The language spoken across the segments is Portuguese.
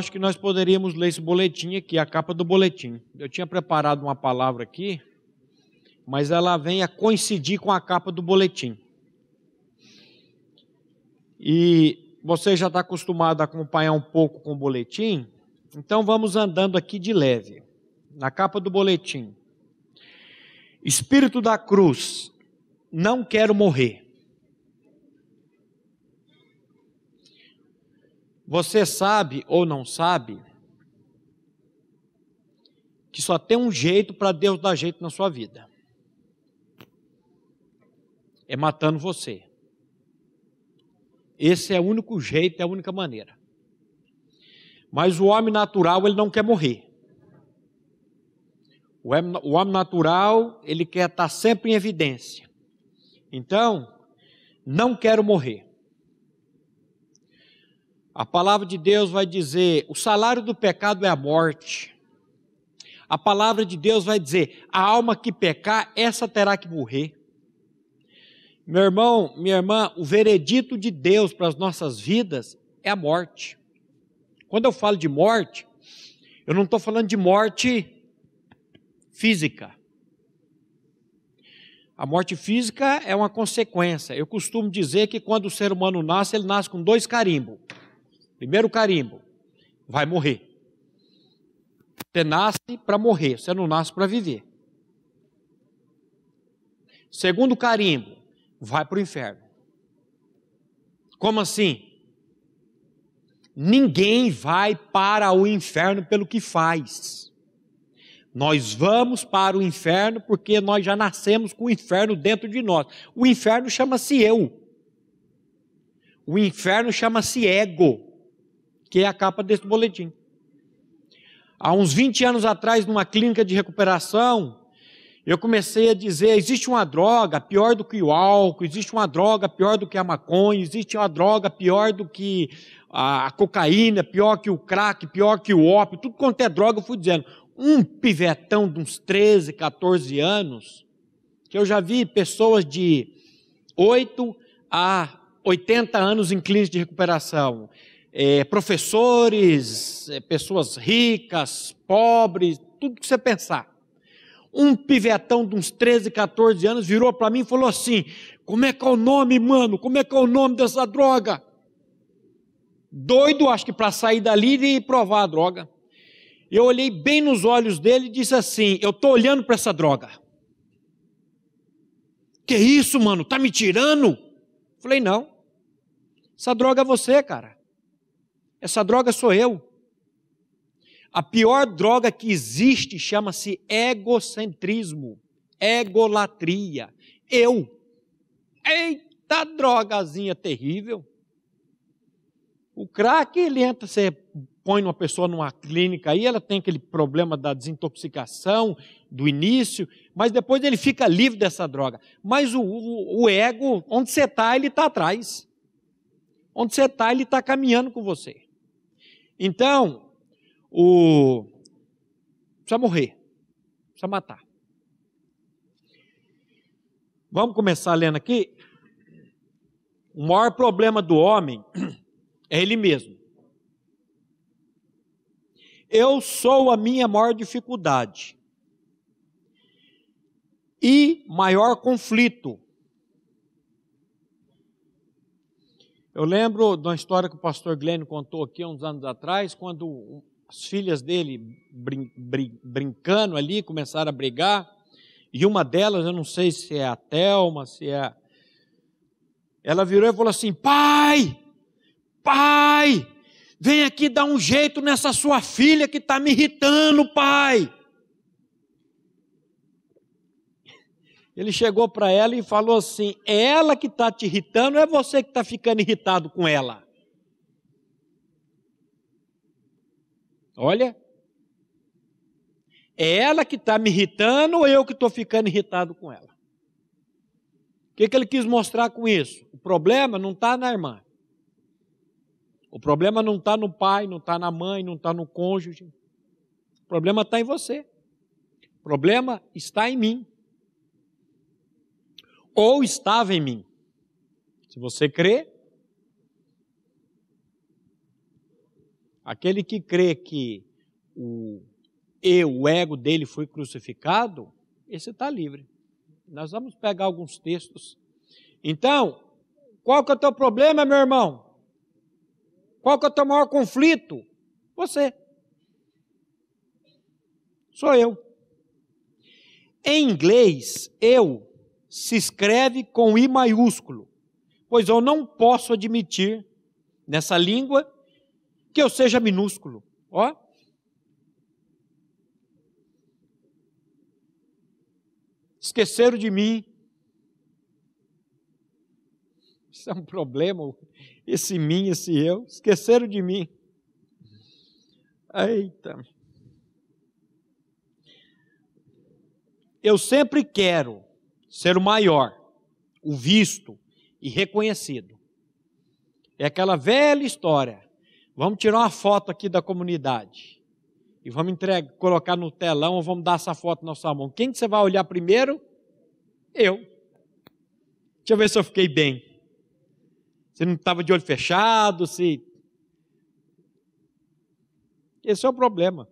acho que nós poderíamos ler esse boletim aqui, a capa do boletim. Eu tinha preparado uma palavra aqui, mas ela vem a coincidir com a capa do boletim. E você já está acostumado a acompanhar um pouco com o boletim, então vamos andando aqui de leve. Na capa do boletim. Espírito da cruz, não quero morrer. Você sabe ou não sabe que só tem um jeito para Deus dar jeito na sua vida. É matando você. Esse é o único jeito, é a única maneira. Mas o homem natural, ele não quer morrer. O homem natural, ele quer estar sempre em evidência. Então, não quero morrer. A palavra de Deus vai dizer: o salário do pecado é a morte. A palavra de Deus vai dizer: a alma que pecar, essa terá que morrer. Meu irmão, minha irmã, o veredito de Deus para as nossas vidas é a morte. Quando eu falo de morte, eu não estou falando de morte física. A morte física é uma consequência. Eu costumo dizer que quando o ser humano nasce, ele nasce com dois carimbos. Primeiro carimbo, vai morrer. Você nasce para morrer, você não nasce para viver. Segundo carimbo, vai para o inferno. Como assim? Ninguém vai para o inferno pelo que faz. Nós vamos para o inferno porque nós já nascemos com o inferno dentro de nós. O inferno chama-se eu. O inferno chama-se ego que é a capa desse boletim. Há uns 20 anos atrás, numa clínica de recuperação, eu comecei a dizer: existe uma droga pior do que o álcool, existe uma droga pior do que a maconha, existe uma droga pior do que a cocaína, pior que o crack, pior que o ópio, tudo quanto é droga, eu fui dizendo. Um pivetão de uns 13, 14 anos, que eu já vi pessoas de 8 a 80 anos em clínica de recuperação é, professores, é, pessoas ricas, pobres, tudo que você pensar. Um pivetão de uns 13, 14 anos virou para mim e falou assim: Como é que é o nome, mano? Como é que é o nome dessa droga? Doido, acho que para sair dali e provar a droga. Eu olhei bem nos olhos dele e disse assim: Eu estou olhando para essa droga. Que isso, mano? Tá me tirando? Falei: Não. Essa droga é você, cara. Essa droga sou eu. A pior droga que existe chama-se egocentrismo, egolatria. Eu. Eita drogazinha terrível. O crack, ele entra, você põe uma pessoa numa clínica aí, ela tem aquele problema da desintoxicação do início, mas depois ele fica livre dessa droga. Mas o, o, o ego, onde você está, ele está atrás. Onde você está, ele está caminhando com você. Então, o precisa morrer, precisa matar. Vamos começar lendo aqui. O maior problema do homem é ele mesmo. Eu sou a minha maior dificuldade e maior conflito. Eu lembro de uma história que o pastor Glenn contou aqui uns anos atrás, quando as filhas dele brin brin brincando ali começaram a brigar, e uma delas, eu não sei se é a Thelma, se é. Ela virou e falou assim: Pai, pai, vem aqui dar um jeito nessa sua filha que está me irritando, pai. Ele chegou para ela e falou assim: é ela que está te irritando ou é você que está ficando irritado com ela? Olha, é ela que está me irritando ou eu que estou ficando irritado com ela? O que, que ele quis mostrar com isso? O problema não está na irmã. O problema não está no pai, não está na mãe, não está no cônjuge. O problema está em você. O problema está em mim ou estava em mim. Se você crê, Aquele que crê que o eu, o ego dele foi crucificado, esse está livre. Nós vamos pegar alguns textos. Então, qual que é o teu problema, meu irmão? Qual que é o teu maior conflito? Você. Sou eu. Em inglês, eu se escreve com I maiúsculo, pois eu não posso admitir nessa língua que eu seja minúsculo. Ó. Esqueceram de mim. Isso é um problema, esse mim, esse eu. Esqueceram de mim. Eita. Eu sempre quero ser o maior, o visto e reconhecido. É aquela velha história. Vamos tirar uma foto aqui da comunidade e vamos entregar, colocar no telão ou vamos dar essa foto na sua mão. Quem que você vai olhar primeiro? Eu. Deixa eu ver se eu fiquei bem. Se não estava de olho fechado, se. Esse é o problema.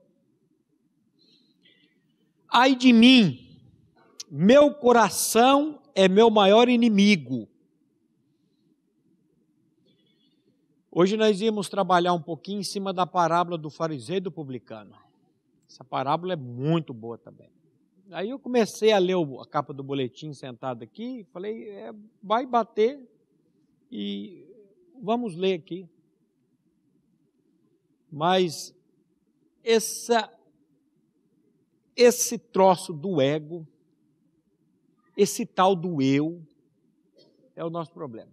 Ai de mim, meu coração é meu maior inimigo. Hoje nós íamos trabalhar um pouquinho em cima da parábola do fariseu e do publicano. Essa parábola é muito boa também. Aí eu comecei a ler a capa do boletim sentado aqui, falei, é, vai bater e vamos ler aqui. Mas essa, esse troço do ego esse tal do eu é o nosso problema.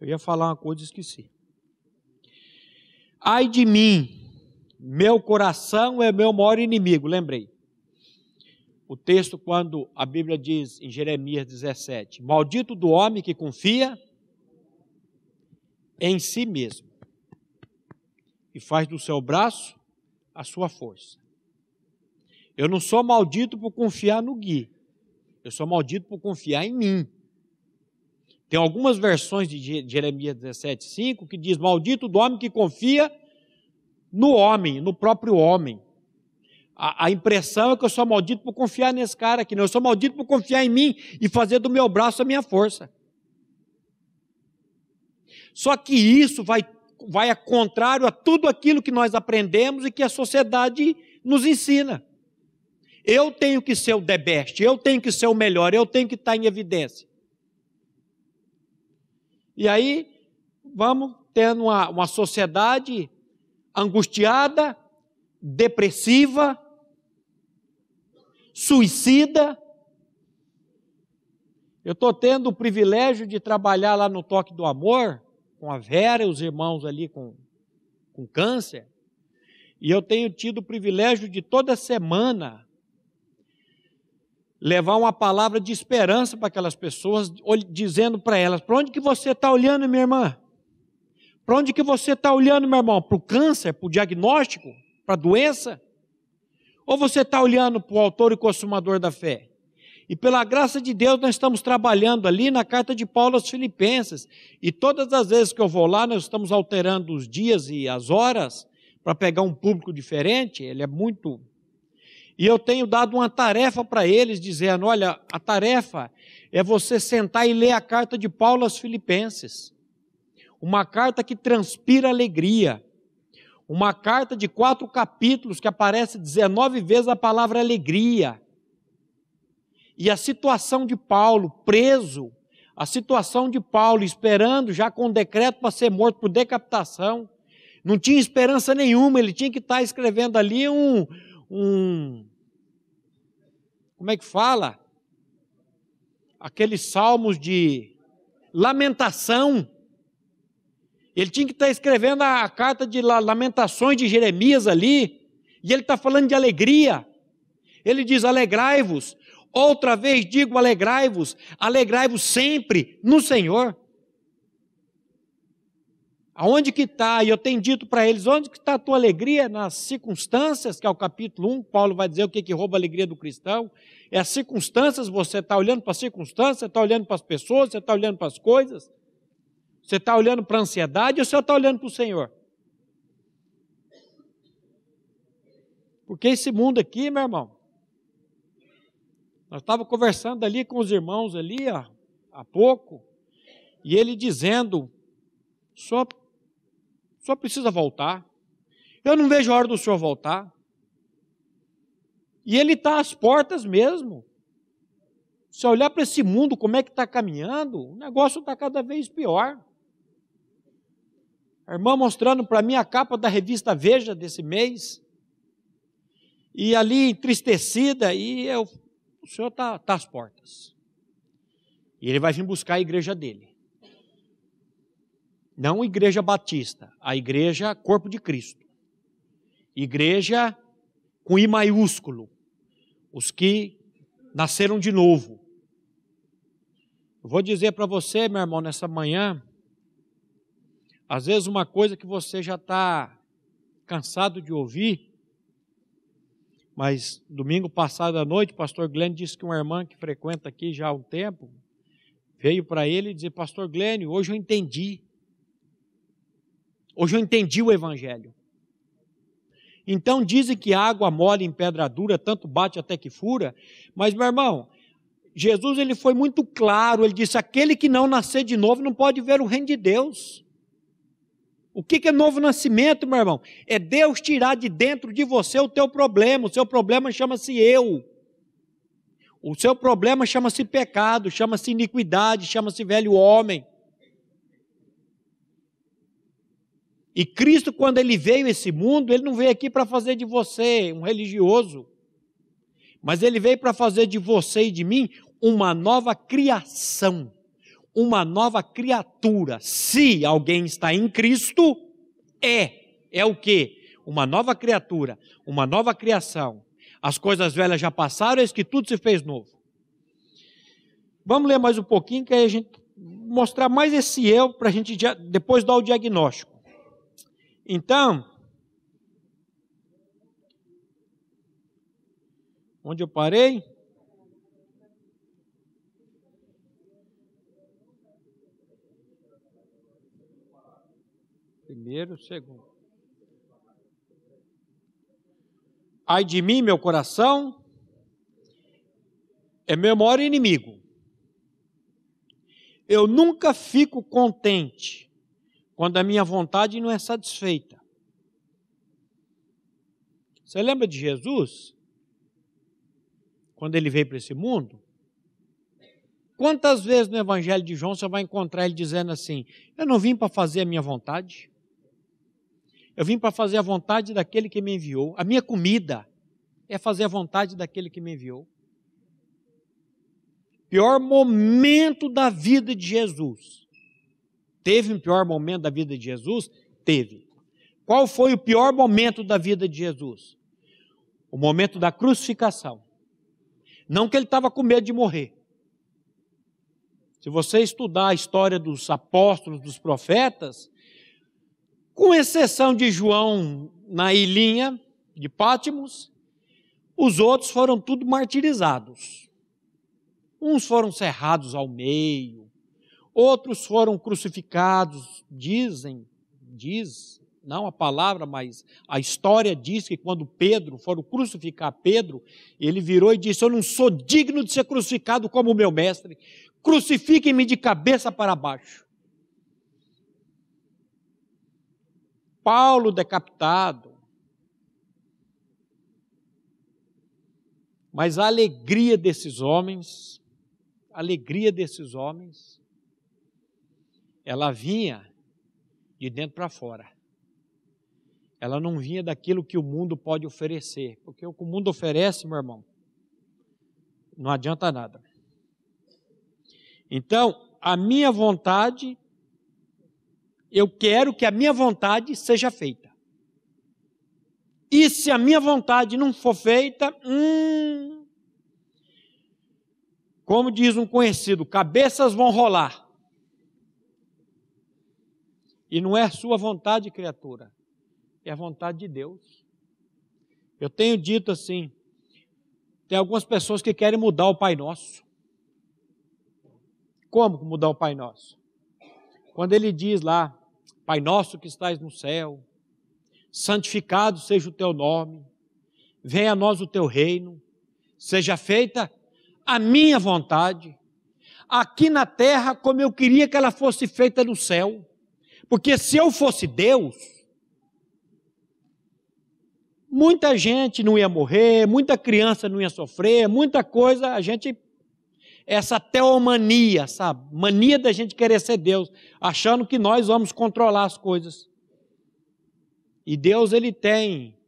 Eu ia falar uma coisa e esqueci. Ai de mim, meu coração é meu maior inimigo, lembrei. O texto, quando a Bíblia diz em Jeremias 17: Maldito do homem que confia em si mesmo e faz do seu braço a sua força. Eu não sou maldito por confiar no Gui. Eu sou maldito por confiar em mim. Tem algumas versões de Jeremias 17, 5 que diz: Maldito do homem que confia no homem, no próprio homem. A, a, impressão é que eu sou maldito por confiar nesse cara aqui. Não, eu sou maldito por confiar em mim e fazer do meu braço a minha força. Só que isso vai, vai a contrário a tudo aquilo que nós aprendemos e que a sociedade nos ensina. Eu tenho que ser o the best, eu tenho que ser o melhor, eu tenho que estar em evidência. E aí, vamos tendo uma, uma sociedade angustiada, depressiva, suicida. Eu estou tendo o privilégio de trabalhar lá no Toque do Amor, com a Vera e os irmãos ali com, com câncer. E eu tenho tido o privilégio de toda semana levar uma palavra de esperança para aquelas pessoas, dizendo para elas: para onde que você está olhando, minha irmã? Para onde que você está olhando, meu irmão? Para o câncer, para o diagnóstico, para a doença? Ou você está olhando para o autor e consumador da fé? E pela graça de Deus, nós estamos trabalhando ali na carta de Paulo aos Filipenses. E todas as vezes que eu vou lá, nós estamos alterando os dias e as horas para pegar um público diferente. Ele é muito e eu tenho dado uma tarefa para eles, dizendo: olha, a tarefa é você sentar e ler a carta de Paulo aos Filipenses. Uma carta que transpira alegria. Uma carta de quatro capítulos que aparece 19 vezes a palavra alegria. E a situação de Paulo preso, a situação de Paulo esperando já com decreto para ser morto por decapitação. Não tinha esperança nenhuma, ele tinha que estar escrevendo ali um, um como é que fala? Aqueles salmos de lamentação. Ele tinha que estar escrevendo a carta de lamentações de Jeremias ali, e ele está falando de alegria. Ele diz: alegrai-vos. Outra vez digo: alegrai-vos. Alegrai-vos sempre no Senhor. Aonde que está? E eu tenho dito para eles, onde que está a tua alegria? Nas circunstâncias, que é o capítulo 1, Paulo vai dizer o que, que rouba a alegria do cristão. É as circunstâncias, você está olhando para as circunstâncias, você está olhando para as pessoas, você está olhando para as coisas. Você está olhando para a ansiedade ou você está olhando para o Senhor? Porque esse mundo aqui, meu irmão, nós estávamos conversando ali com os irmãos ali, ó, há pouco, e ele dizendo, só, só precisa voltar. Eu não vejo a hora do senhor voltar. E ele está às portas mesmo. Se olhar para esse mundo, como é que está caminhando, o negócio está cada vez pior. A irmã mostrando para mim a capa da revista Veja desse mês. E ali entristecida, e eu, o senhor está tá às portas. E ele vai vir buscar a igreja dele. Não igreja batista, a igreja corpo de Cristo. Igreja com I maiúsculo. Os que nasceram de novo. Vou dizer para você, meu irmão, nessa manhã, às vezes uma coisa que você já está cansado de ouvir, mas domingo passado à noite, o pastor Glenn disse que uma irmã que frequenta aqui já há um tempo, veio para ele e dizer, pastor Glenn, hoje eu entendi. Hoje eu entendi o evangelho. Então dizem que água mole em pedra dura, tanto bate até que fura, mas meu irmão, Jesus ele foi muito claro, ele disse: aquele que não nascer de novo não pode ver o reino de Deus. O que é novo nascimento, meu irmão? É Deus tirar de dentro de você o teu problema. O seu problema chama-se eu. O seu problema chama-se pecado, chama-se iniquidade, chama-se velho homem. E Cristo, quando ele veio a esse mundo, ele não veio aqui para fazer de você um religioso, mas ele veio para fazer de você e de mim uma nova criação, uma nova criatura. Se alguém está em Cristo, é, é o que? Uma nova criatura, uma nova criação. As coisas velhas já passaram, eis que tudo se fez novo. Vamos ler mais um pouquinho, que aí a gente mostrar mais esse eu para a gente depois dar o diagnóstico. Então, onde eu parei? Primeiro, segundo. Ai de mim, meu coração, é meu maior inimigo. Eu nunca fico contente quando a minha vontade não é satisfeita. Você lembra de Jesus? Quando ele veio para esse mundo? Quantas vezes no Evangelho de João você vai encontrar ele dizendo assim: Eu não vim para fazer a minha vontade, eu vim para fazer a vontade daquele que me enviou. A minha comida é fazer a vontade daquele que me enviou. Pior momento da vida de Jesus Teve um pior momento da vida de Jesus? Teve. Qual foi o pior momento da vida de Jesus? O momento da crucificação. Não que ele estava com medo de morrer. Se você estudar a história dos apóstolos, dos profetas, com exceção de João na ilhinha de Pátimos, os outros foram tudo martirizados. Uns foram cerrados ao meio, outros foram crucificados, dizem, diz, não a palavra, mas a história diz que quando Pedro foram crucificar Pedro, ele virou e disse: Eu não sou digno de ser crucificado como o meu mestre, crucifiquem-me de cabeça para baixo. Paulo decapitado. Mas a alegria desses homens, a alegria desses homens, ela vinha de dentro para fora. Ela não vinha daquilo que o mundo pode oferecer, porque o que o mundo oferece, meu irmão, não adianta nada. Então, a minha vontade, eu quero que a minha vontade seja feita. E se a minha vontade não for feita, hum, como diz um conhecido, cabeças vão rolar. E não é sua vontade, criatura, é a vontade de Deus. Eu tenho dito assim: tem algumas pessoas que querem mudar o Pai Nosso. Como mudar o Pai Nosso? quando ele diz lá, Pai nosso que estás no céu, santificado seja o teu nome, venha a nós o teu reino, seja feita a minha vontade, aqui na terra como eu queria que ela fosse feita no céu. Porque se eu fosse Deus, muita gente não ia morrer, muita criança não ia sofrer, muita coisa, a gente essa teomania, sabe? Mania da gente querer ser Deus, achando que nós vamos controlar as coisas. E Deus ele tem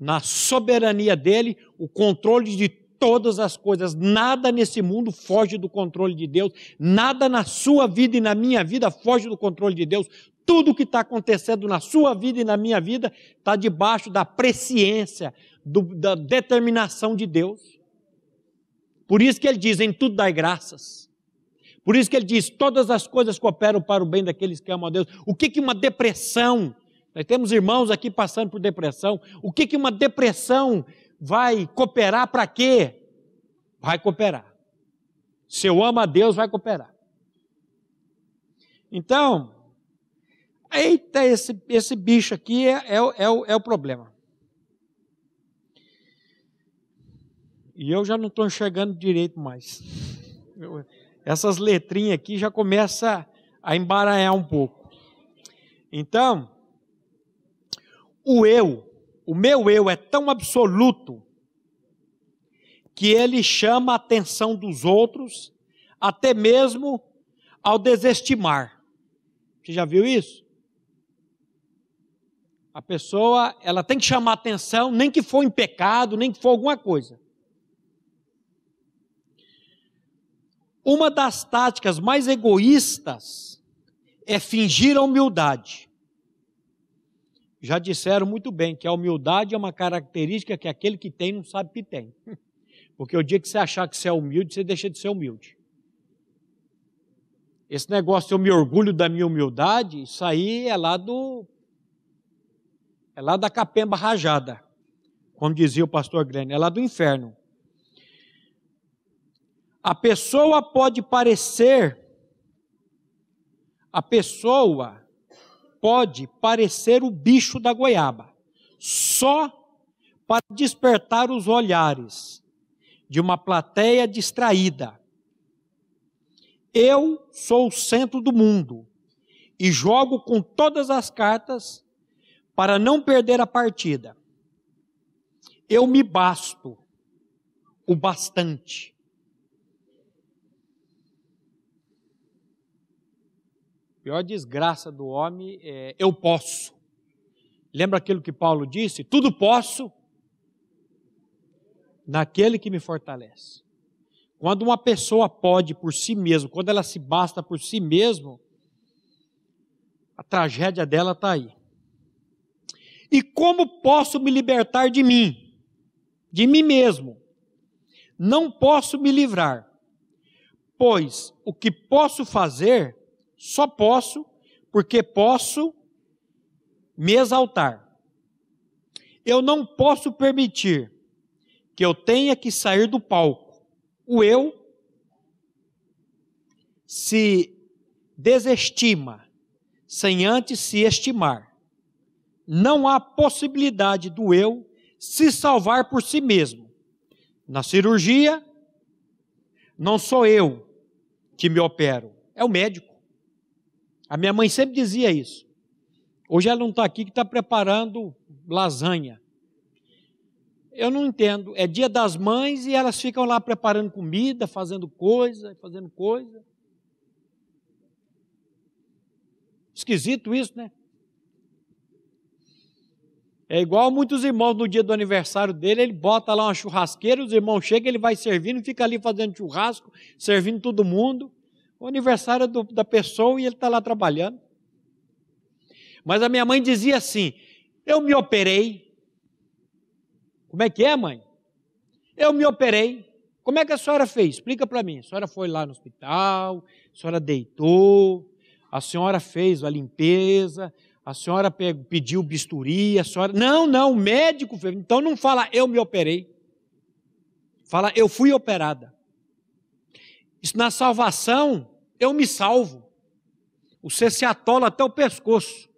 na soberania dele o controle de todas as coisas. Nada nesse mundo foge do controle de Deus. Nada na sua vida e na minha vida foge do controle de Deus. Tudo que está acontecendo na sua vida e na minha vida está debaixo da presciência, do, da determinação de Deus. Por isso que ele diz: em tudo dai graças. Por isso que ele diz: todas as coisas cooperam para o bem daqueles que amam a Deus. O que que uma depressão? Nós temos irmãos aqui passando por depressão. O que que uma depressão vai cooperar para quê? Vai cooperar. Se eu amo a Deus, vai cooperar. Então, eita, esse, esse bicho aqui é, é, é, o, é o problema. E eu já não estou enxergando direito mais. Eu, essas letrinhas aqui já começam a embaralhar um pouco. Então, o eu o meu eu é tão absoluto que ele chama a atenção dos outros, até mesmo ao desestimar. Você já viu isso? A pessoa, ela tem que chamar atenção, nem que for em pecado, nem que for alguma coisa. Uma das táticas mais egoístas é fingir a humildade já disseram muito bem que a humildade é uma característica que aquele que tem não sabe que tem. Porque o dia que você achar que você é humilde, você deixa de ser humilde. Esse negócio, eu me orgulho da minha humildade, isso aí é lá do. É lá da capemba rajada, como dizia o pastor Glenn, é lá do inferno. A pessoa pode parecer, a pessoa pode parecer o bicho da goiaba, só para despertar os olhares de uma plateia distraída. Eu sou o centro do mundo e jogo com todas as cartas para não perder a partida. Eu me basto o bastante. Pior desgraça do homem é eu posso. Lembra aquilo que Paulo disse? Tudo posso naquele que me fortalece. Quando uma pessoa pode por si mesmo, quando ela se basta por si mesmo, a tragédia dela está aí. E como posso me libertar de mim? De mim mesmo. Não posso me livrar, pois o que posso fazer só posso porque posso me exaltar. Eu não posso permitir que eu tenha que sair do palco. O eu se desestima sem antes se estimar. Não há possibilidade do eu se salvar por si mesmo. Na cirurgia, não sou eu que me opero, é o médico. A minha mãe sempre dizia isso. Hoje ela não está aqui que está preparando lasanha. Eu não entendo. É dia das mães e elas ficam lá preparando comida, fazendo coisa, fazendo coisa. Esquisito isso, né? É igual muitos irmãos no dia do aniversário dele, ele bota lá uma churrasqueira, os irmãos chegam, ele vai servindo, fica ali fazendo churrasco, servindo todo mundo o aniversário do, da pessoa e ele está lá trabalhando. Mas a minha mãe dizia assim: Eu me operei. Como é que é, mãe? Eu me operei. Como é que a senhora fez? Explica para mim. A senhora foi lá no hospital, a senhora deitou, a senhora fez a limpeza, a senhora pediu bisturi, a senhora. Não, não, o médico fez. Então não fala eu me operei. Fala eu fui operada. Isso na salvação eu me salvo. você se atola até o pescoço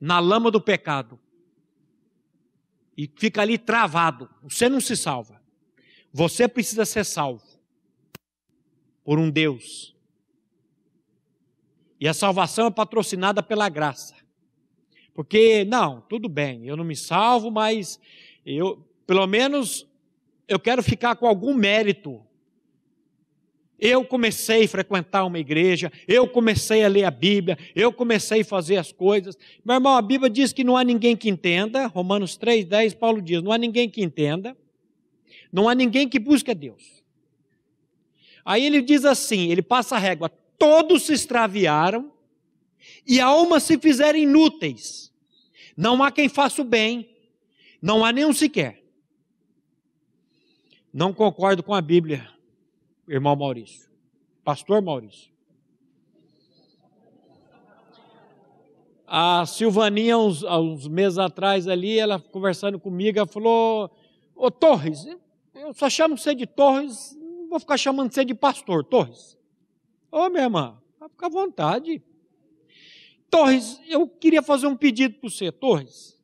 na lama do pecado e fica ali travado. Você não se salva. Você precisa ser salvo por um Deus. E a salvação é patrocinada pela graça. Porque, não, tudo bem, eu não me salvo, mas eu, pelo menos, eu quero ficar com algum mérito. Eu comecei a frequentar uma igreja, eu comecei a ler a Bíblia, eu comecei a fazer as coisas. Meu irmão, a Bíblia diz que não há ninguém que entenda, Romanos 3, 10, Paulo diz: não há ninguém que entenda, não há ninguém que busque a Deus. Aí ele diz assim: ele passa a régua, todos se extraviaram e almas se fizeram inúteis. Não há quem faça o bem, não há nenhum sequer. Não concordo com a Bíblia, irmão Maurício, pastor Maurício. A Silvaninha, uns, uns meses atrás ali, ela conversando comigo, ela falou: Ô Torres, eu só chamo você de Torres, não vou ficar chamando você de pastor, Torres. Ô minha irmã, fica à vontade. Torres, eu queria fazer um pedido para você, Torres.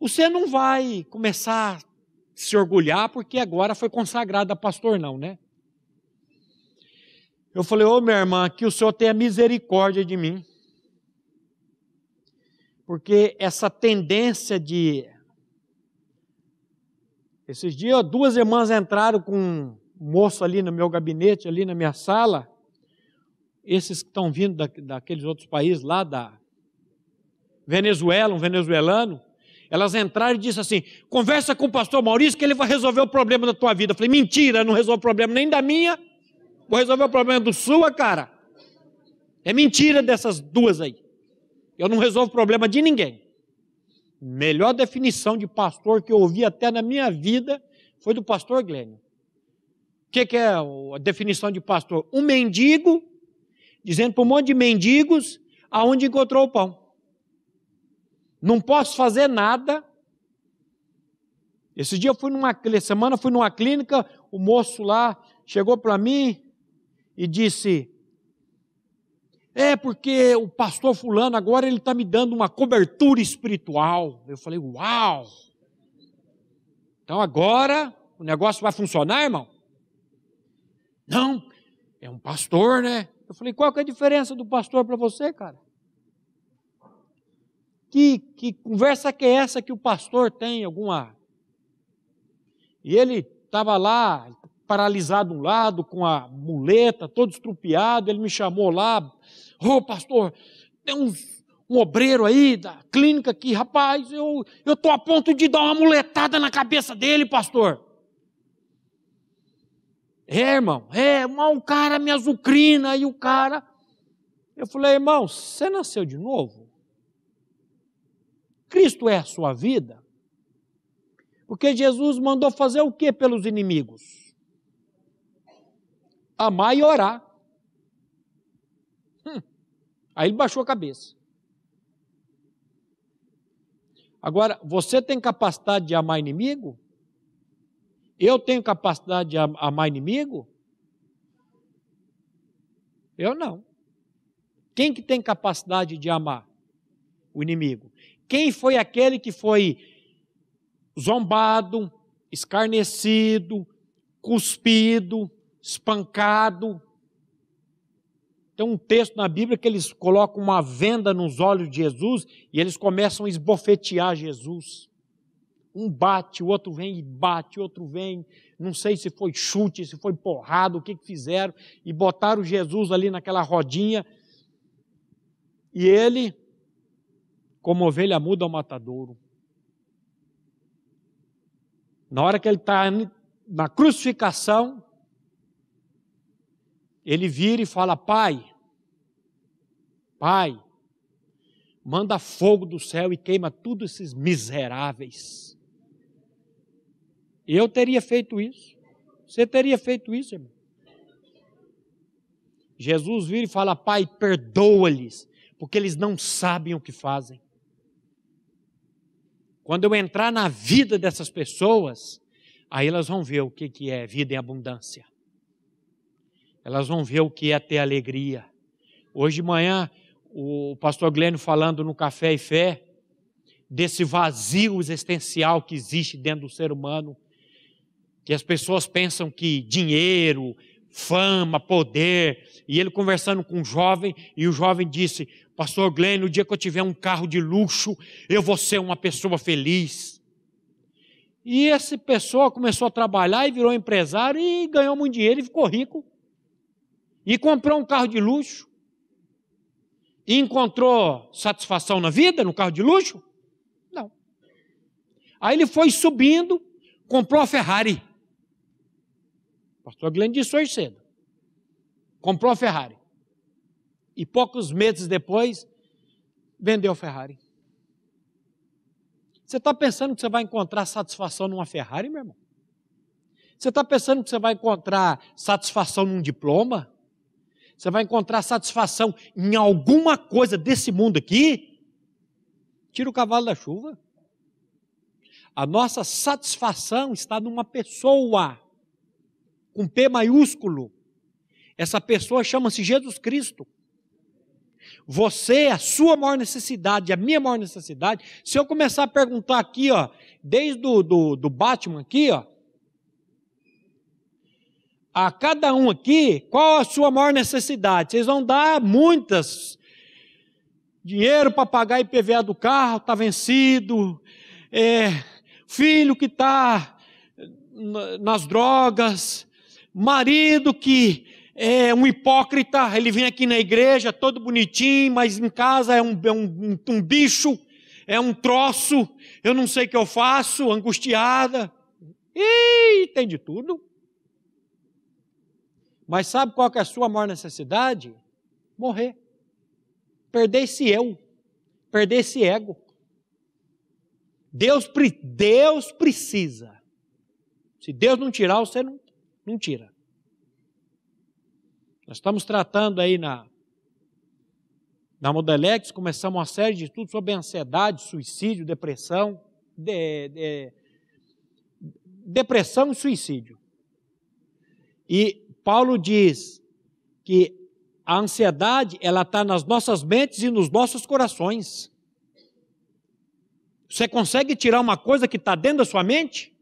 Você não vai começar a se orgulhar porque agora foi consagrado a pastor, não, né? Eu falei, ô minha irmã, que o Senhor tenha misericórdia de mim. Porque essa tendência de. Esses dias, duas irmãs entraram com um moço ali no meu gabinete, ali na minha sala esses que estão vindo da, daqueles outros países lá da Venezuela, um venezuelano, elas entraram e disseram assim: conversa com o pastor Maurício que ele vai resolver o problema da tua vida. Eu falei: mentira, não resolve o problema nem da minha, vou resolver o problema do sua, cara. É mentira dessas duas aí. Eu não resolvo problema de ninguém. Melhor definição de pastor que eu ouvi até na minha vida foi do pastor Glênio. O que, que é a definição de pastor? Um mendigo dizendo para um monte de mendigos aonde encontrou o pão. Não posso fazer nada. Esse dia eu fui numa semana fui numa clínica, o moço lá chegou para mim e disse: "É porque o pastor fulano agora ele está me dando uma cobertura espiritual". Eu falei: "Uau! Então agora o negócio vai funcionar, irmão?" Não, é um pastor, né? Eu falei, qual que é a diferença do pastor para você, cara? Que, que conversa que é essa que o pastor tem alguma? E ele estava lá, paralisado um lado, com a muleta, todo estrupiado, ele me chamou lá, ô oh, pastor, tem uns, um obreiro aí da clínica aqui, rapaz, eu estou a ponto de dar uma muletada na cabeça dele, pastor. É, irmão, é, um cara me azucrina e o cara. Eu falei, irmão, você nasceu de novo? Cristo é a sua vida? Porque Jesus mandou fazer o que pelos inimigos? Amar e orar. Hum. Aí ele baixou a cabeça. Agora, você tem capacidade de amar inimigo? Eu tenho capacidade de amar inimigo? Eu não. Quem que tem capacidade de amar o inimigo? Quem foi aquele que foi zombado, escarnecido, cuspido, espancado? Tem um texto na Bíblia que eles colocam uma venda nos olhos de Jesus e eles começam a esbofetear Jesus. Um bate, o outro vem e bate, o outro vem. Não sei se foi chute, se foi porrada, o que, que fizeram. E botaram Jesus ali naquela rodinha. E ele, como ovelha muda ao matadouro. Na hora que ele está na crucificação, ele vira e fala: Pai, Pai, manda fogo do céu e queima todos esses miseráveis. Eu teria feito isso. Você teria feito isso, irmão. Jesus vira e fala: Pai, perdoa-lhes, porque eles não sabem o que fazem. Quando eu entrar na vida dessas pessoas, aí elas vão ver o que é vida em abundância. Elas vão ver o que é ter alegria. Hoje de manhã, o pastor Glênio falando no Café e Fé, desse vazio existencial que existe dentro do ser humano, que as pessoas pensam que dinheiro, fama, poder, e ele conversando com um jovem, e o jovem disse: Pastor Glenn, no dia que eu tiver um carro de luxo, eu vou ser uma pessoa feliz. E essa pessoa começou a trabalhar e virou empresário e ganhou muito dinheiro e ficou rico. E comprou um carro de luxo. E encontrou satisfação na vida, no carro de luxo? Não. Aí ele foi subindo, comprou a Ferrari. Pastor Glenn disse hoje cedo. Comprou a Ferrari. E poucos meses depois, vendeu a Ferrari. Você está pensando que você vai encontrar satisfação numa Ferrari, meu irmão? Você está pensando que você vai encontrar satisfação num diploma? Você vai encontrar satisfação em alguma coisa desse mundo aqui? Tira o cavalo da chuva. A nossa satisfação está numa pessoa com P maiúsculo. Essa pessoa chama-se Jesus Cristo. Você, a sua maior necessidade, a minha maior necessidade, se eu começar a perguntar aqui, ó, desde do, do, do Batman aqui, ó, a cada um aqui, qual a sua maior necessidade? Vocês vão dar muitas. Dinheiro para pagar IPVA do carro está vencido, é, filho que está nas drogas, marido que é um hipócrita, ele vem aqui na igreja todo bonitinho, mas em casa é um, é um, um bicho, é um troço, eu não sei o que eu faço, angustiada. E tem de tudo. Mas sabe qual é a sua maior necessidade? Morrer. Perder esse eu, perder esse ego. Deus, Deus precisa. Se Deus não tirar, você não não tira. Nós estamos tratando aí na, na Modelex, começamos uma série de estudos sobre ansiedade, suicídio, depressão, de, de, depressão e suicídio. E Paulo diz que a ansiedade ela está nas nossas mentes e nos nossos corações. Você consegue tirar uma coisa que está dentro da sua mente?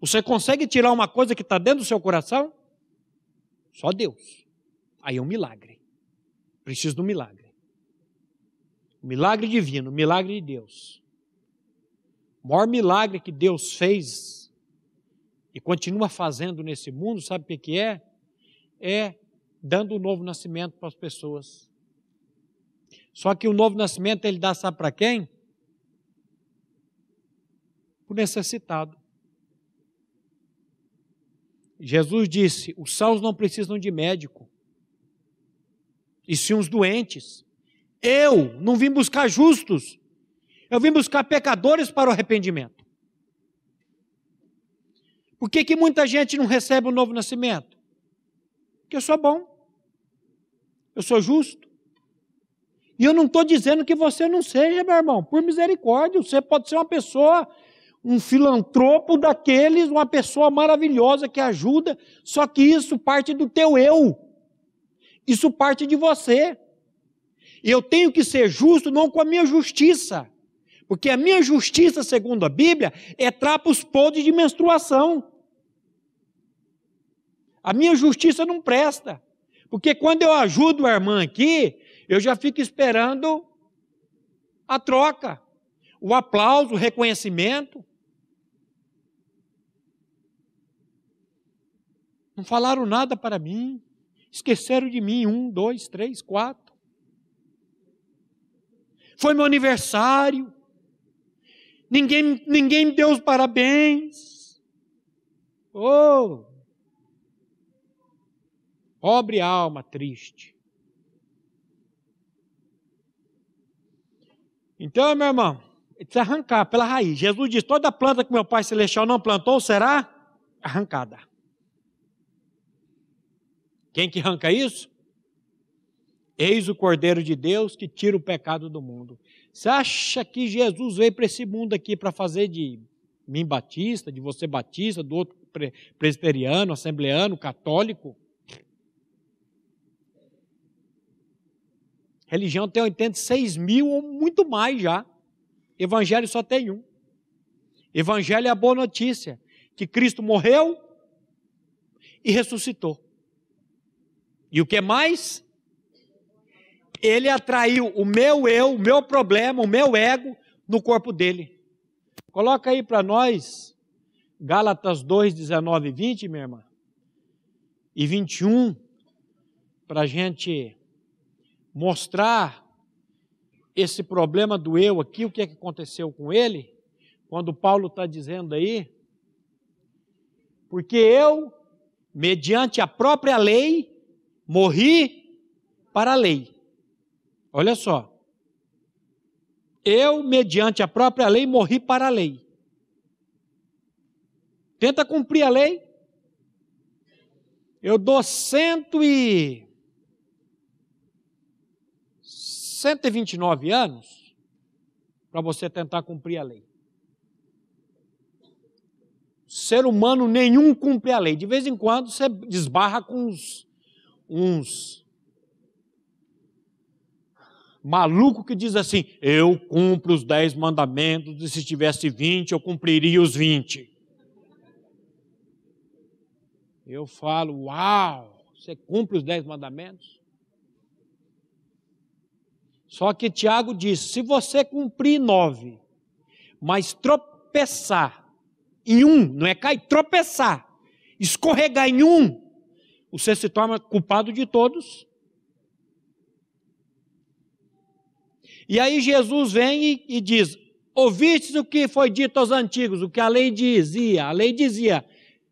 Você consegue tirar uma coisa que está dentro do seu coração? Só Deus. Aí é um milagre. Preciso de um milagre. Milagre divino, milagre de Deus. O maior milagre que Deus fez e continua fazendo nesse mundo, sabe o que é? É dando um novo nascimento para as pessoas. Só que o novo nascimento ele dá, sabe para quem? Para o necessitado. Jesus disse: os sãos não precisam de médico, e sim os doentes. Eu não vim buscar justos, eu vim buscar pecadores para o arrependimento. Por que, que muita gente não recebe o novo nascimento? Porque eu sou bom, eu sou justo. E eu não estou dizendo que você não seja, meu irmão, por misericórdia, você pode ser uma pessoa um filantropo daqueles, uma pessoa maravilhosa que ajuda, só que isso parte do teu eu. Isso parte de você. E eu tenho que ser justo não com a minha justiça, porque a minha justiça, segundo a Bíblia, é trapos podres de menstruação. A minha justiça não presta. Porque quando eu ajudo a irmã aqui, eu já fico esperando a troca, o aplauso, o reconhecimento. Não falaram nada para mim. Esqueceram de mim. Um, dois, três, quatro. Foi meu aniversário. Ninguém, ninguém me deu os parabéns. Oh! Pobre alma triste. Então, meu irmão, precisa arrancar pela raiz. Jesus diz: toda planta que meu Pai Celestial não plantou será arrancada. Quem que arranca isso? Eis o Cordeiro de Deus que tira o pecado do mundo. Você acha que Jesus veio para esse mundo aqui para fazer de mim batista, de você batista, do outro presbiteriano, assembleano, católico? Religião tem 86 mil ou muito mais já. Evangelho só tem um. Evangelho é a boa notícia: que Cristo morreu e ressuscitou. E o que mais? Ele atraiu o meu eu, o meu problema, o meu ego no corpo dele. Coloca aí para nós, Gálatas 2, 19 e 20, minha irmã, e 21, para a gente mostrar esse problema do eu aqui, o que, é que aconteceu com ele, quando Paulo está dizendo aí, porque eu, mediante a própria lei, morri para a lei. Olha só. Eu, mediante a própria lei, morri para a lei. Tenta cumprir a lei. Eu dou cento e 129 anos para você tentar cumprir a lei. Ser humano nenhum cumpre a lei. De vez em quando você desbarra com uns, uns maluco que diz assim: eu cumpro os dez mandamentos, e se tivesse 20, eu cumpriria os 20. Eu falo, uau, você cumpre os dez mandamentos? Só que Tiago diz: se você cumprir nove, mas tropeçar em um, não é cair, tropeçar, escorregar em um, você se torna culpado de todos. E aí Jesus vem e, e diz: Ouvistes o que foi dito aos antigos, o que a lei dizia? A lei dizia: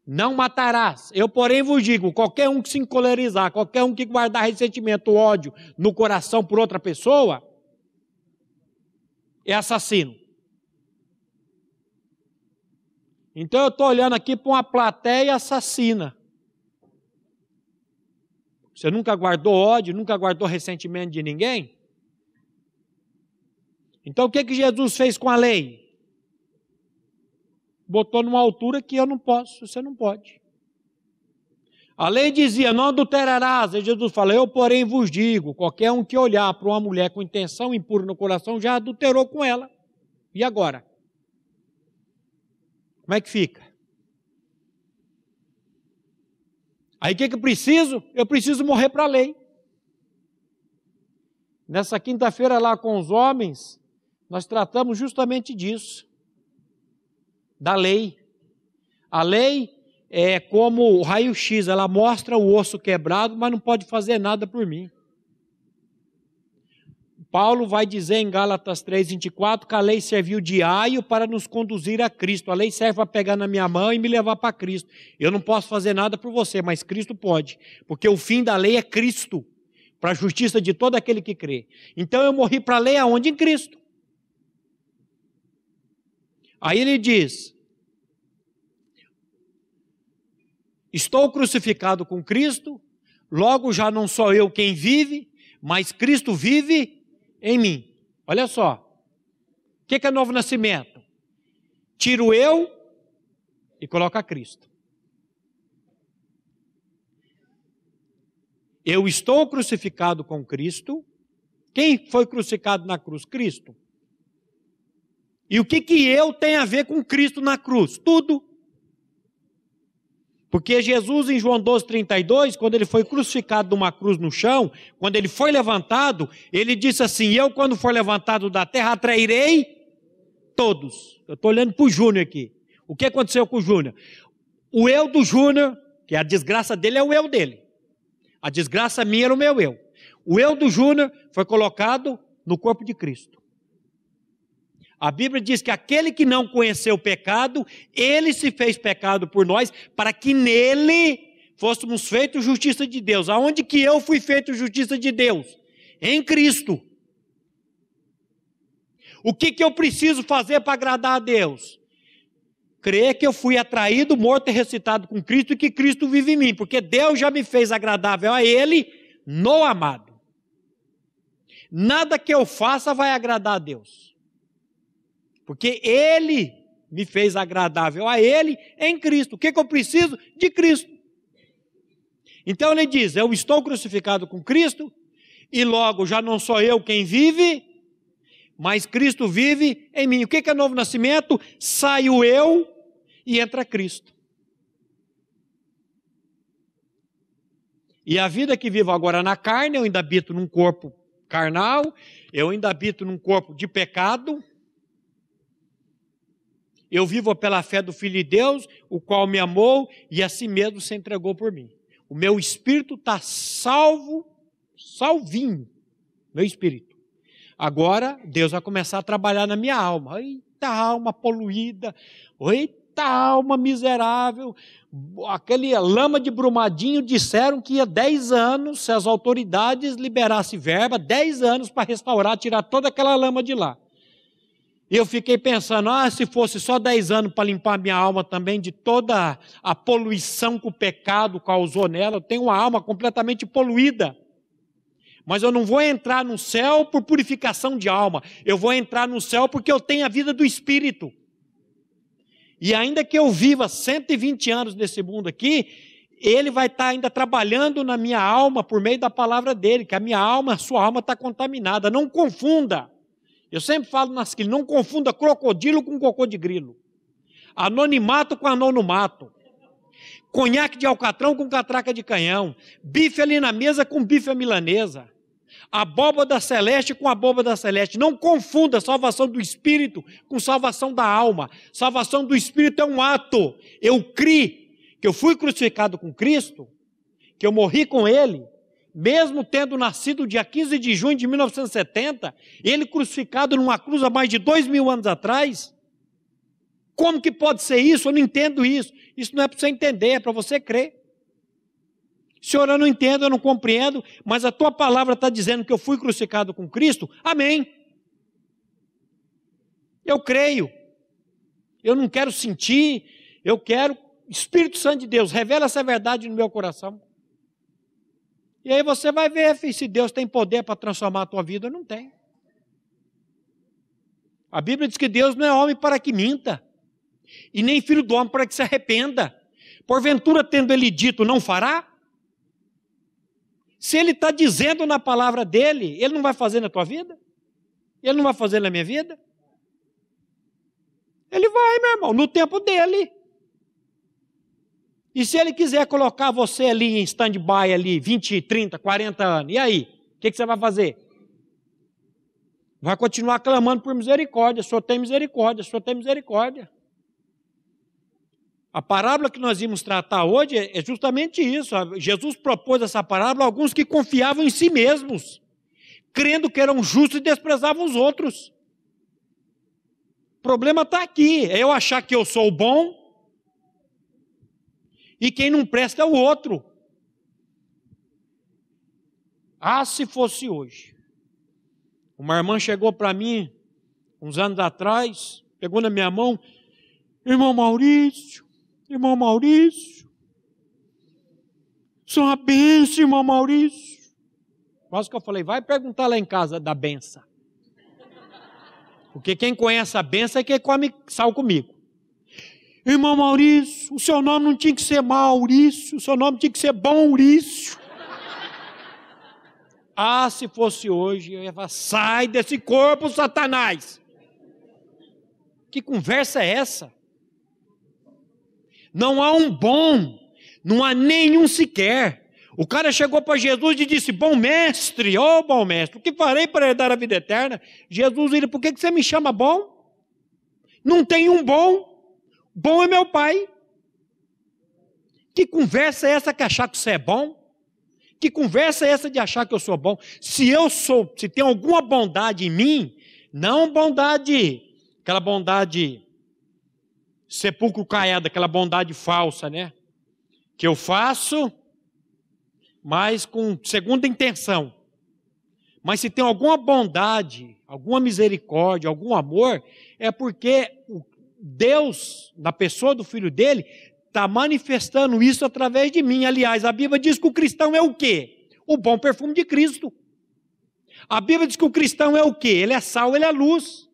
não matarás. Eu, porém, vos digo: qualquer um que se encolerizar, qualquer um que guardar ressentimento, ódio no coração por outra pessoa, é assassino. Então eu estou olhando aqui para uma plateia assassina. Você nunca guardou ódio, nunca guardou ressentimento de ninguém? Então o que, que Jesus fez com a lei? Botou numa altura que eu não posso, você não pode. A lei dizia: não adulterarás. E Jesus fala: eu, porém, vos digo: qualquer um que olhar para uma mulher com intenção impura no coração já adulterou com ela. E agora? Como é que fica? Aí o que, que eu preciso? Eu preciso morrer para a lei. Nessa quinta-feira lá com os homens, nós tratamos justamente disso da lei. A lei é como o raio-x, ela mostra o osso quebrado, mas não pode fazer nada por mim. Paulo vai dizer em Gálatas 3:24 que a lei serviu de aio para nos conduzir a Cristo. A lei serve para pegar na minha mão e me levar para Cristo. Eu não posso fazer nada por você, mas Cristo pode, porque o fim da lei é Cristo, para a justiça de todo aquele que crê. Então eu morri para a lei aonde? Em Cristo. Aí ele diz: Estou crucificado com Cristo, logo já não sou eu quem vive, mas Cristo vive em mim. Olha só. O que é novo nascimento? Tiro eu e coloca Cristo. Eu estou crucificado com Cristo. Quem foi crucificado na cruz? Cristo. E o que, que eu tenho a ver com Cristo na cruz? Tudo. Porque Jesus, em João 12, 32, quando ele foi crucificado numa cruz no chão, quando ele foi levantado, ele disse assim: Eu, quando for levantado da terra, atrairei todos. Eu estou olhando para o Júnior aqui. O que aconteceu com o Júnior? O eu do Júnior, que a desgraça dele é o eu dele. A desgraça minha era o meu eu. O eu do Júnior foi colocado no corpo de Cristo. A Bíblia diz que aquele que não conheceu o pecado, ele se fez pecado por nós, para que nele fôssemos feitos justiça de Deus. Aonde que eu fui feito justiça de Deus? Em Cristo. O que, que eu preciso fazer para agradar a Deus? Crer que eu fui atraído, morto e ressuscitado com Cristo e que Cristo vive em mim, porque Deus já me fez agradável a Ele no amado. Nada que eu faça vai agradar a Deus porque Ele me fez agradável a Ele em Cristo. O que, que eu preciso? De Cristo. Então ele diz: Eu estou crucificado com Cristo, e logo já não sou eu quem vive, mas Cristo vive em mim. O que é novo nascimento? Sai o eu e entra Cristo. E a vida que vivo agora na carne, eu ainda habito num corpo carnal, eu ainda habito num corpo de pecado. Eu vivo pela fé do Filho de Deus, o qual me amou e a si mesmo se entregou por mim. O meu espírito está salvo, salvinho, meu espírito. Agora, Deus vai começar a trabalhar na minha alma. Eita alma poluída, eita alma miserável. Aquele lama de Brumadinho disseram que ia 10 anos, se as autoridades liberassem verba, 10 anos para restaurar, tirar toda aquela lama de lá. E eu fiquei pensando, ah, se fosse só 10 anos para limpar minha alma também de toda a poluição que o pecado causou nela, eu tenho uma alma completamente poluída. Mas eu não vou entrar no céu por purificação de alma, eu vou entrar no céu porque eu tenho a vida do Espírito. E ainda que eu viva 120 anos nesse mundo aqui, ele vai estar ainda trabalhando na minha alma por meio da palavra dele, que a minha alma, a sua alma está contaminada. Não confunda. Eu sempre falo nas que não confunda crocodilo com cocô de grilo. Anonimato com anonimato. Conhaque de alcatrão com catraca de canhão. Bife ali na mesa com bife milanesa. Abóbada celeste com abóbada celeste. Não confunda salvação do espírito com salvação da alma. Salvação do espírito é um ato. Eu criei que eu fui crucificado com Cristo, que eu morri com Ele, mesmo tendo nascido dia 15 de junho de 1970, ele crucificado numa cruz há mais de dois mil anos atrás. Como que pode ser isso? Eu não entendo isso. Isso não é para você entender, é para você crer. Senhor, eu não entendo, eu não compreendo, mas a tua palavra está dizendo que eu fui crucificado com Cristo. Amém. Eu creio. Eu não quero sentir, eu quero. Espírito Santo de Deus, revela essa verdade no meu coração. E aí você vai ver se Deus tem poder para transformar a tua vida não tem. A Bíblia diz que Deus não é homem para que minta, e nem filho do homem para que se arrependa. Porventura, tendo ele dito, não fará? Se ele está dizendo na palavra dele, ele não vai fazer na tua vida? Ele não vai fazer na minha vida? Ele vai, meu irmão, no tempo dele. E se ele quiser colocar você ali em stand-by ali, 20, 30, 40 anos, e aí? O que, que, você vai fazer? Vai continuar clamando por misericórdia. Senhor tem misericórdia, Senhor tem misericórdia. A parábola que nós vimos tratar hoje é justamente isso. Jesus propôs essa parábola a alguns que confiavam em si mesmos, crendo que eram justos e desprezavam os outros. O problema está aqui, é eu achar que eu sou bom e quem não presta é o outro. Ah, se fosse hoje. Uma irmã chegou para mim, uns anos atrás, pegou na minha mão, irmão Maurício, irmão Maurício, sou uma benção, irmão Maurício. Quase que eu falei, vai perguntar lá em casa da benção. Porque quem conhece a benção é quem come sal comigo. Irmão Maurício, o seu nome não tinha que ser Maurício, o seu nome tinha que ser Maurício. ah, se fosse hoje, eu ia falar, sai desse corpo, Satanás. Que conversa é essa? Não há um bom, não há nenhum sequer. O cara chegou para Jesus e disse: Bom mestre, ó oh, bom mestre, o que farei para herdar a vida eterna? Jesus disse: Por que você me chama bom? Não tem um bom. Bom é meu pai. Que conversa é essa que achar que você é bom? Que conversa é essa de achar que eu sou bom? Se eu sou, se tem alguma bondade em mim, não bondade, aquela bondade sepulcro caiado, aquela bondade falsa, né? Que eu faço, mas com segunda intenção. Mas se tem alguma bondade, alguma misericórdia, algum amor, é porque o Deus, na pessoa do filho dele, está manifestando isso através de mim. Aliás, a Bíblia diz que o cristão é o quê? O bom perfume de Cristo. A Bíblia diz que o cristão é o quê? Ele é sal, ele é luz.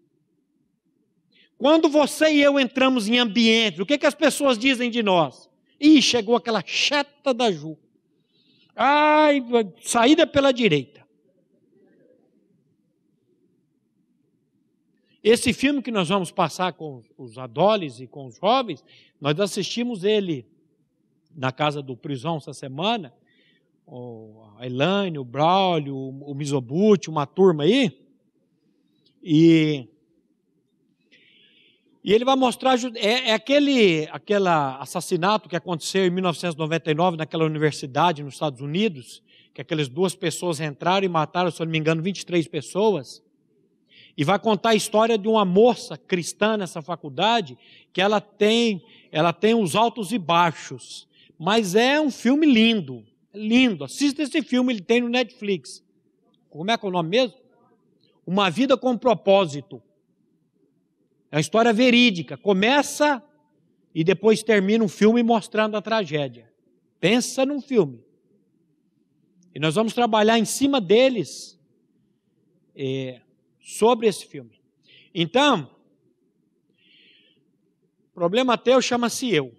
Quando você e eu entramos em ambientes, o que, que as pessoas dizem de nós? Ih, chegou aquela chata da Ju. Ai, saída pela direita. Esse filme que nós vamos passar com os adolescentes e com os jovens, nós assistimos ele na casa do Prisão essa semana, o Elaine, o Braulio, o Mizobuti, uma turma aí, e, e ele vai mostrar, é, é aquele, aquele assassinato que aconteceu em 1999 naquela universidade nos Estados Unidos, que aquelas duas pessoas entraram e mataram, se eu não me engano, 23 pessoas, e vai contar a história de uma moça cristã nessa faculdade, que ela tem, ela tem os altos e baixos, mas é um filme lindo, lindo. Assista esse filme, ele tem no Netflix. Como é que é o nome mesmo? Uma vida com propósito. É uma história verídica. Começa e depois termina um filme mostrando a tragédia. Pensa num filme. E nós vamos trabalhar em cima deles é, sobre esse filme. Então, problema teu chama-se eu.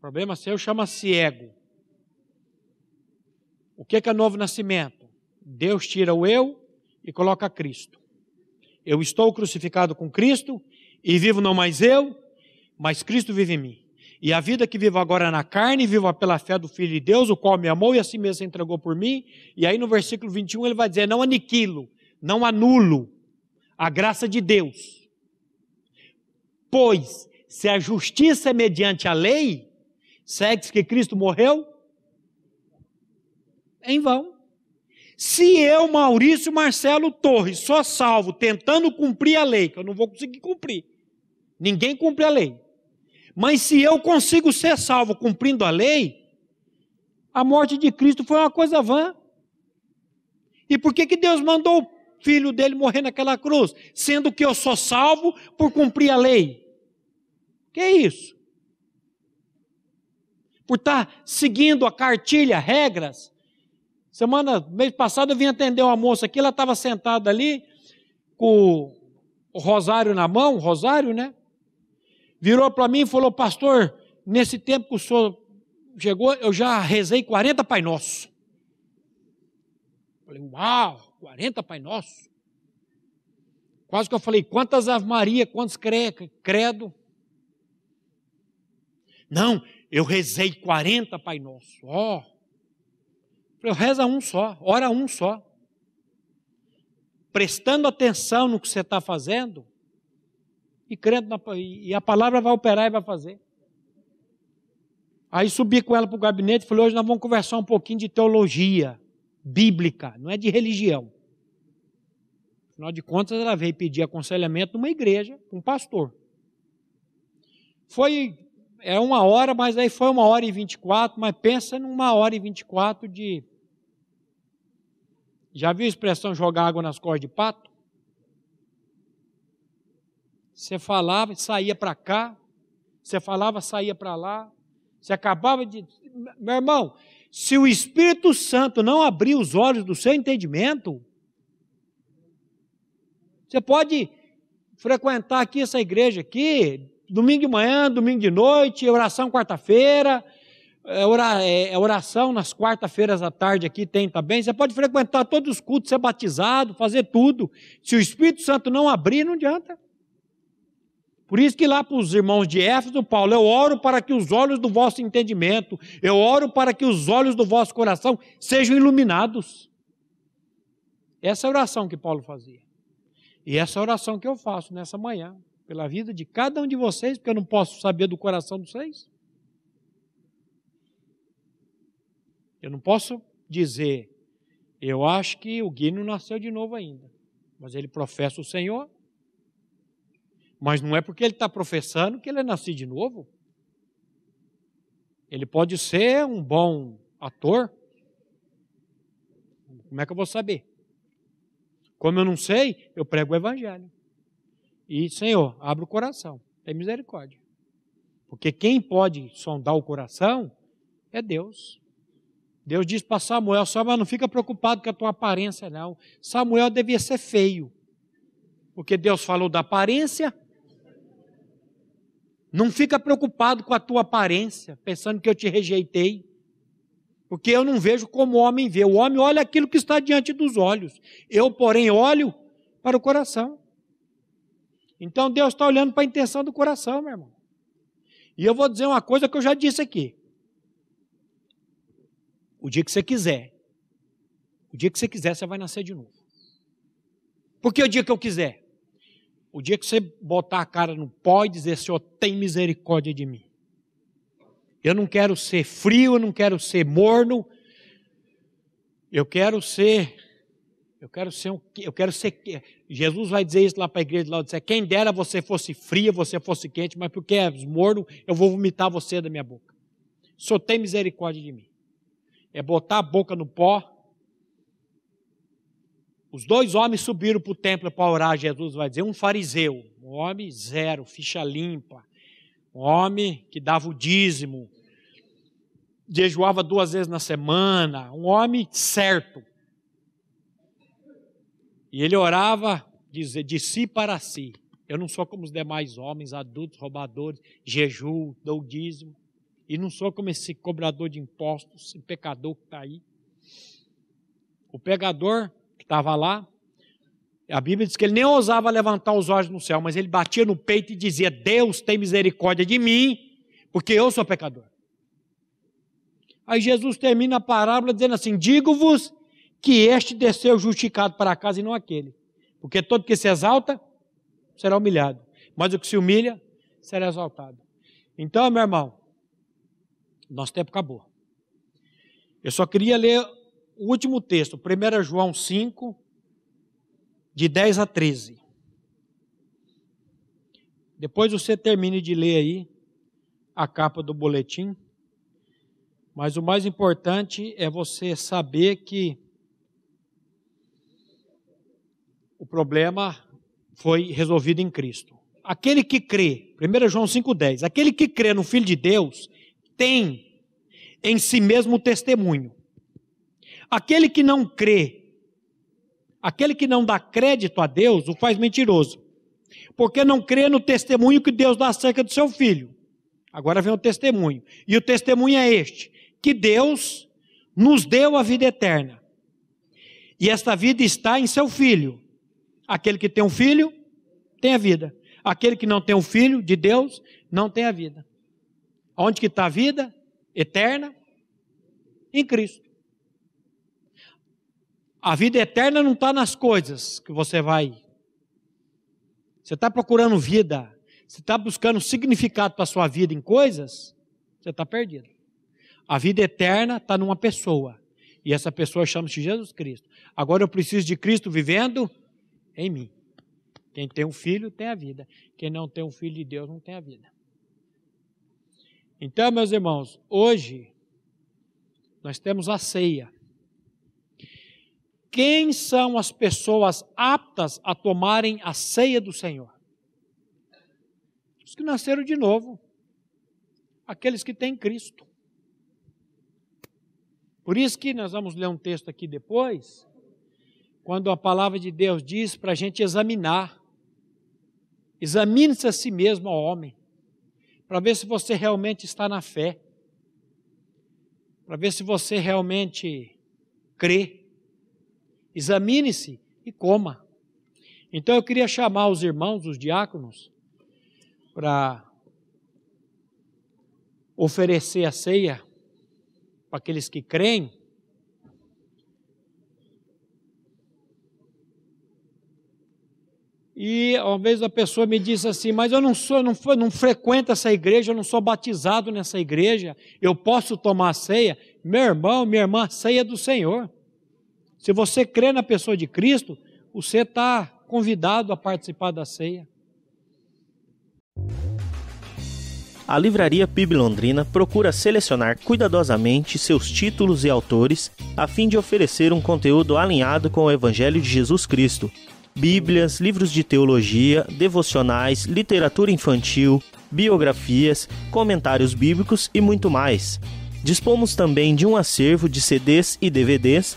Problema seu chama-se ego. O que é novo nascimento? Deus tira o eu e coloca Cristo. Eu estou crucificado com Cristo e vivo não mais eu, mas Cristo vive em mim. E a vida que vivo agora na carne, vivo pela fé do Filho de Deus, o qual me amou e assim mesmo se entregou por mim. E aí no versículo 21 ele vai dizer: Não aniquilo, não anulo a graça de Deus. Pois, se a justiça é mediante a lei, segue que Cristo morreu? Em vão. Se eu, Maurício Marcelo Torres, sou salvo tentando cumprir a lei, que eu não vou conseguir cumprir, ninguém cumpre a lei. Mas se eu consigo ser salvo cumprindo a lei, a morte de Cristo foi uma coisa vã. E por que, que Deus mandou o filho dele morrer naquela cruz? Sendo que eu sou salvo por cumprir a lei. Que é isso? por estar seguindo a cartilha, regras. Semana, mês passado, eu vim atender uma moça aqui, ela estava sentada ali, com o rosário na mão, rosário, né? Virou para mim e falou, pastor, nesse tempo que o senhor chegou, eu já rezei 40 Pai Nosso. Falei, uau, 40 Pai Nosso. Quase que eu falei, quantas Ave Maria, quantos credo? Não, eu rezei 40 Pai Nosso. Ó. Oh. reza um só, ora um só. Prestando atenção no que você está fazendo e crendo na, e a palavra vai operar e vai fazer. Aí subi com ela para o gabinete e falei: hoje nós vamos conversar um pouquinho de teologia bíblica, não é de religião. Afinal de contas, ela veio pedir aconselhamento numa igreja, um pastor. Foi é uma hora, mas aí foi uma hora e vinte e quatro, mas pensa numa hora e vinte e quatro de. Já viu a expressão jogar água nas costas de pato? Você falava, saía para cá, você falava, saía para lá, você acabava de. Meu irmão, se o Espírito Santo não abrir os olhos do seu entendimento, você pode frequentar aqui essa igreja aqui, domingo de manhã, domingo de noite, oração quarta-feira, é, é, é oração nas quarta-feiras à tarde aqui tem também. Você pode frequentar todos os cultos, ser batizado, fazer tudo. Se o Espírito Santo não abrir, não adianta. Por isso que lá para os irmãos de Éfeso, Paulo, eu oro para que os olhos do vosso entendimento, eu oro para que os olhos do vosso coração sejam iluminados. Essa é a oração que Paulo fazia. E essa é a oração que eu faço nessa manhã pela vida de cada um de vocês, porque eu não posso saber do coração de vocês. Eu não posso dizer, eu acho que o Gui não nasceu de novo ainda, mas ele professa o Senhor. Mas não é porque ele está professando que ele é nascido de novo. Ele pode ser um bom ator. Como é que eu vou saber? Como eu não sei, eu prego o Evangelho. E, Senhor, abre o coração, tem misericórdia. Porque quem pode sondar o coração é Deus. Deus diz para Samuel: Samuel, não fica preocupado com a tua aparência, não. Samuel devia ser feio. Porque Deus falou da aparência. Não fica preocupado com a tua aparência, pensando que eu te rejeitei. Porque eu não vejo como o homem vê. O homem olha aquilo que está diante dos olhos. Eu, porém, olho para o coração. Então Deus está olhando para a intenção do coração, meu irmão. E eu vou dizer uma coisa que eu já disse aqui. O dia que você quiser, o dia que você quiser, você vai nascer de novo. Por que o dia que eu quiser? O dia que você botar a cara no pó e dizer, Senhor, tem misericórdia de mim. Eu não quero ser frio, eu não quero ser morno. Eu quero ser eu quero ser um, eu quero ser Jesus vai dizer isso lá para a igreja de lá, dizer, quem dera você fosse fria, você fosse quente, mas porque és morno, eu vou vomitar você da minha boca. Senhor tem misericórdia de mim. É botar a boca no pó. Os dois homens subiram para o templo para orar, Jesus vai dizer, um fariseu, um homem zero, ficha limpa, um homem que dava o dízimo, jejuava duas vezes na semana, um homem certo. E ele orava de, de si para si. Eu não sou como os demais homens, adultos, roubadores, jejum, dou dízimo. E não sou como esse cobrador de impostos, esse pecador que está aí. O pecador estava lá, a Bíblia diz que ele nem ousava levantar os olhos no céu, mas ele batia no peito e dizia: Deus tem misericórdia de mim, porque eu sou pecador. Aí Jesus termina a parábola dizendo assim: Digo-vos que este desceu justificado para casa e não aquele. Porque todo que se exalta será humilhado, mas o que se humilha será exaltado. Então, meu irmão, nosso tempo acabou. Eu só queria ler o último texto, 1 João 5, de 10 a 13. Depois você termine de ler aí a capa do boletim. Mas o mais importante é você saber que o problema foi resolvido em Cristo. Aquele que crê, 1 João 5,10, aquele que crê no Filho de Deus tem em si mesmo testemunho. Aquele que não crê, aquele que não dá crédito a Deus, o faz mentiroso. Porque não crê no testemunho que Deus dá acerca do seu filho. Agora vem o testemunho. E o testemunho é este: que Deus nos deu a vida eterna. E esta vida está em seu filho. Aquele que tem um filho, tem a vida. Aquele que não tem um filho de Deus, não tem a vida. Onde que está a vida eterna? Em Cristo. A vida eterna não está nas coisas que você vai. Você está procurando vida, você está buscando significado para a sua vida em coisas, você está perdido. A vida eterna está numa pessoa. E essa pessoa chama-se Jesus Cristo. Agora eu preciso de Cristo vivendo em mim. Quem tem um filho tem a vida. Quem não tem um filho de Deus não tem a vida. Então, meus irmãos, hoje nós temos a ceia. Quem são as pessoas aptas a tomarem a ceia do Senhor? Os que nasceram de novo. Aqueles que têm Cristo. Por isso que nós vamos ler um texto aqui depois, quando a palavra de Deus diz para a gente examinar. Examine-se a si mesmo, ó homem, para ver se você realmente está na fé, para ver se você realmente crê. Examine-se e coma. Então eu queria chamar os irmãos, os diáconos, para oferecer a ceia para aqueles que creem. E uma vez a pessoa me disse assim: Mas eu não sou, não, não frequento essa igreja, eu não sou batizado nessa igreja, eu posso tomar ceia? Meu irmão, minha irmã, ceia é do Senhor. Se você crê na pessoa de Cristo, você está convidado a participar da ceia. A Livraria PIB Londrina procura selecionar cuidadosamente seus títulos e autores a fim de oferecer um conteúdo alinhado com o Evangelho de Jesus Cristo Bíblias, livros de teologia, devocionais, literatura infantil, biografias, comentários bíblicos e muito mais. Dispomos também de um acervo de CDs e DVDs